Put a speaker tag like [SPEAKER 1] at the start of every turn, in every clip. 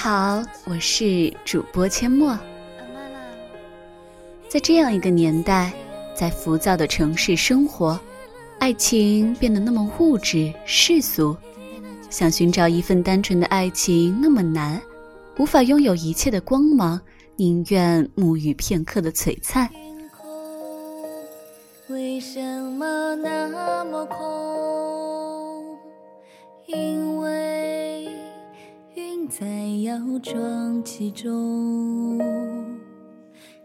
[SPEAKER 1] 好，我是主播阡陌。在这样一个年代，在浮躁的城市生活，爱情变得那么物质世俗，想寻找一份单纯的爱情那么难，无法拥有一切的光芒，宁愿沐浴片刻的璀璨。为什么那么空？摇撞其中。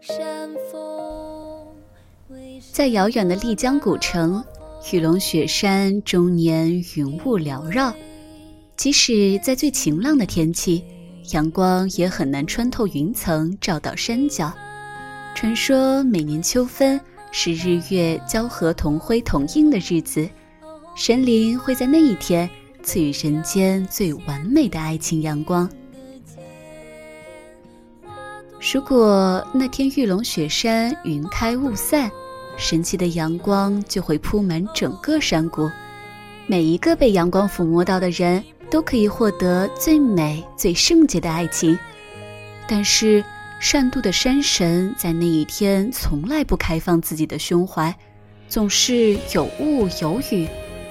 [SPEAKER 1] 山峰在遥远的丽江古城，玉龙雪山终年云雾缭绕。即使在最晴朗的天气，阳光也很难穿透云层照到山脚。传说每年秋分。是日月交合同辉同映的日子，神灵会在那一天赐予人间最完美的爱情阳光。如果那天玉龙雪山云开雾散，神奇的阳光就会铺满整个山谷，每一个被阳光抚摸到的人都可以获得最美最圣洁的爱情。但是。善妒的山神在那一天从来不开放自己的胸怀，总是有雾有雨，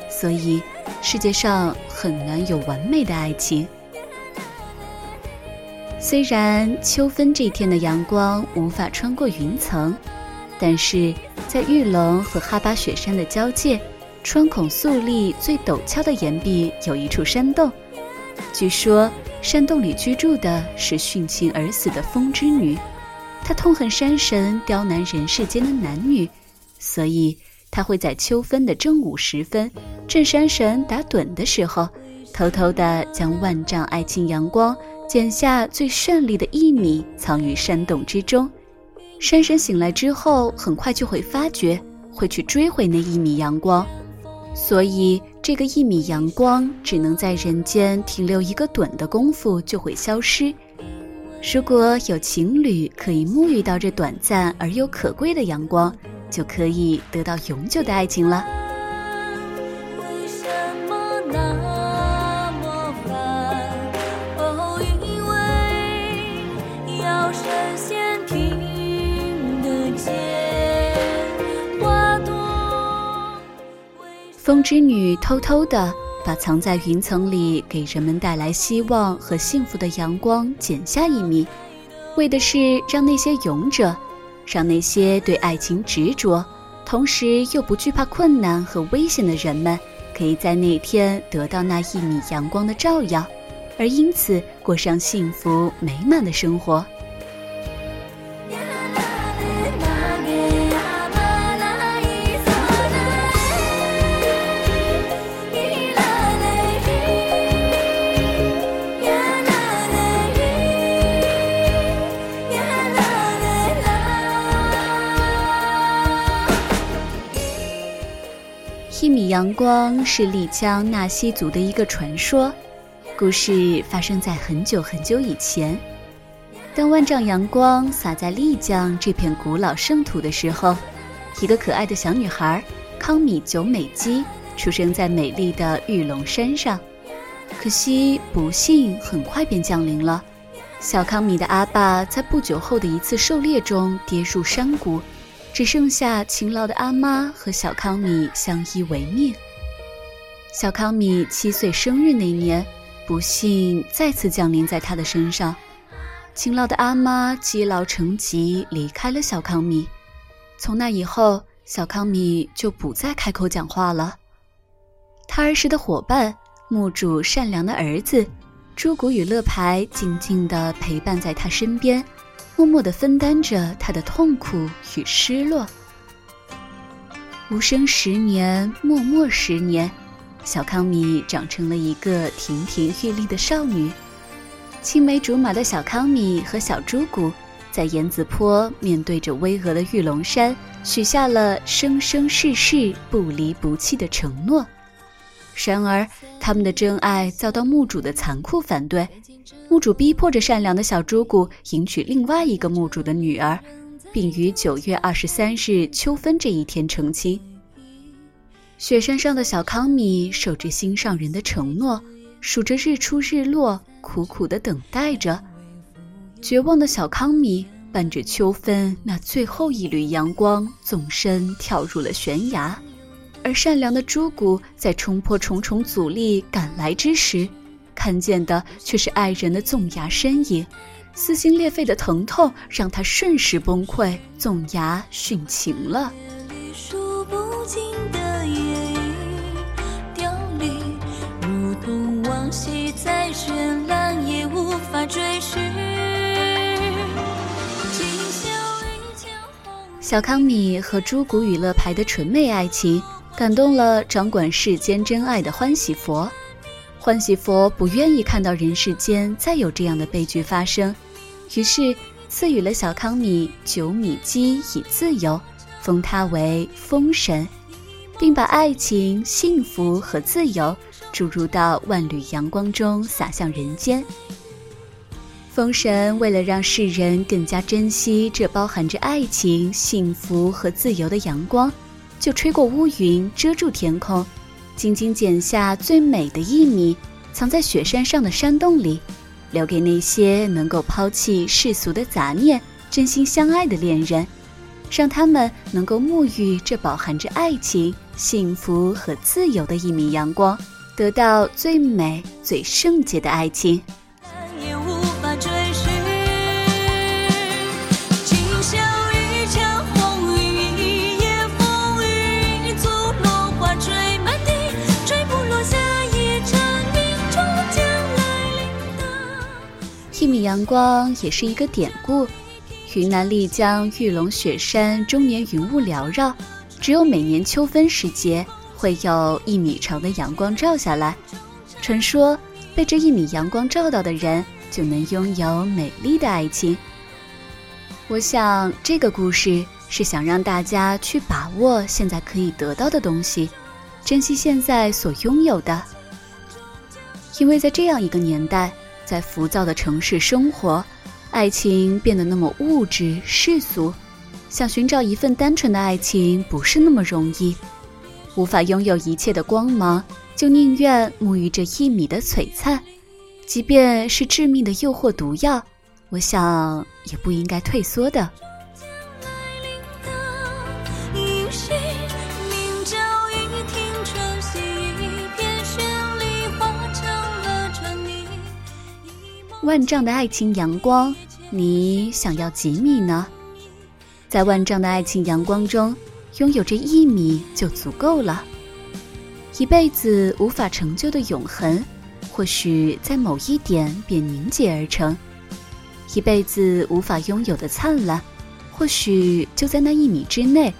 [SPEAKER 1] 所以世界上很难有完美的爱情。虽然秋分这天的阳光无法穿过云层，但是在玉龙和哈巴雪山的交界，穿孔肃立最陡峭的岩壁有一处山洞，据说。山洞里居住的是殉情而死的风之女，她痛恨山神刁难人世间的男女，所以她会在秋分的正午时分，趁山神打盹的时候，偷偷地将万丈爱情阳光剪下最绚丽的一米，藏于山洞之中。山神醒来之后，很快就会发觉，会去追回那一米阳光，所以。这个一米阳光只能在人间停留一个盹的功夫就会消失。如果有情侣可以沐浴到这短暂而又可贵的阳光，就可以得到永久的爱情了。风之女偷偷地把藏在云层里给人们带来希望和幸福的阳光剪下一米，为的是让那些勇者，让那些对爱情执着，同时又不惧怕困难和危险的人们，可以在那天得到那一米阳光的照耀，而因此过上幸福美满的生活。一米阳光是丽江纳西族的一个传说，故事发生在很久很久以前。当万丈阳光洒在丽江这片古老圣土的时候，一个可爱的小女孩康米久美姬出生在美丽的玉龙山上。可惜不幸很快便降临了，小康米的阿爸在不久后的一次狩猎中跌入山谷。只剩下勤劳的阿妈和小康米相依为命。小康米七岁生日那年，不幸再次降临在他的身上。勤劳的阿妈积劳成疾，离开了小康米。从那以后，小康米就不再开口讲话了。他儿时的伙伴墓主善良的儿子，朱古与乐牌静静地陪伴在他身边。默默地分担着他的痛苦与失落。无声十年，默默十年，小康米长成了一个亭亭玉立的少女。青梅竹马的小康米和小朱古，在岩子坡面对着巍峨的玉龙山，许下了生生世世不离不弃的承诺。然而，他们的真爱遭到墓主的残酷反对。墓主逼迫着善良的小朱古迎娶另外一个墓主的女儿，并于九月二十三日秋分这一天成亲。雪山上的小康米守着心上人的承诺，数着日出日落，苦苦的等待着。绝望的小康米伴着秋分那最后一缕阳光，纵身跳入了悬崖。而善良的朱古在冲破重重阻力赶来之时，看见的却是爱人的纵崖身影。撕心裂肺的疼痛让他瞬时崩溃，纵崖殉情了。小康米和朱古与乐牌的纯美爱情，感动了掌管世间真爱的欢喜佛。欢喜佛不愿意看到人世间再有这样的悲剧发生，于是赐予了小康米九米鸡以自由，封他为风神，并把爱情、幸福和自由注入到万缕阳光中，洒向人间。风神为了让世人更加珍惜这包含着爱情、幸福和自由的阳光，就吹过乌云，遮住天空。静静剪下最美的一米，藏在雪山上的山洞里，留给那些能够抛弃世俗的杂念、真心相爱的恋人，让他们能够沐浴这饱含着爱情、幸福和自由的一米阳光，得到最美、最圣洁的爱情。阳光也是一个典故。云南丽江玉龙雪山终年云雾缭绕，只有每年秋分时节会有一米长的阳光照下来。传说被这一米阳光照到的人就能拥有美丽的爱情。我想这个故事是想让大家去把握现在可以得到的东西，珍惜现在所拥有的，因为在这样一个年代。在浮躁的城市生活，爱情变得那么物质世俗，想寻找一份单纯的爱情不是那么容易。无法拥有一切的光芒，就宁愿沐浴着一米的璀璨，即便是致命的诱惑毒药，我想也不应该退缩的。万丈的爱情阳光，你想要几米呢？在万丈的爱情阳光中，拥有这一米就足够了。一辈子无法成就的永恒，或许在某一点便凝结而成；一辈子无法拥有的灿烂，或许就在那一米之内，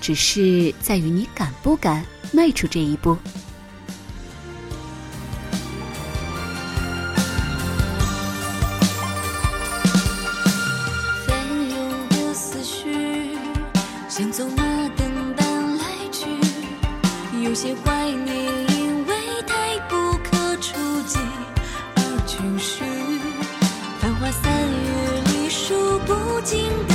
[SPEAKER 1] 只是在于你敢不敢迈出这一步。
[SPEAKER 2] 怀念，因为太不可触及而情绪。繁华三月里，数不尽。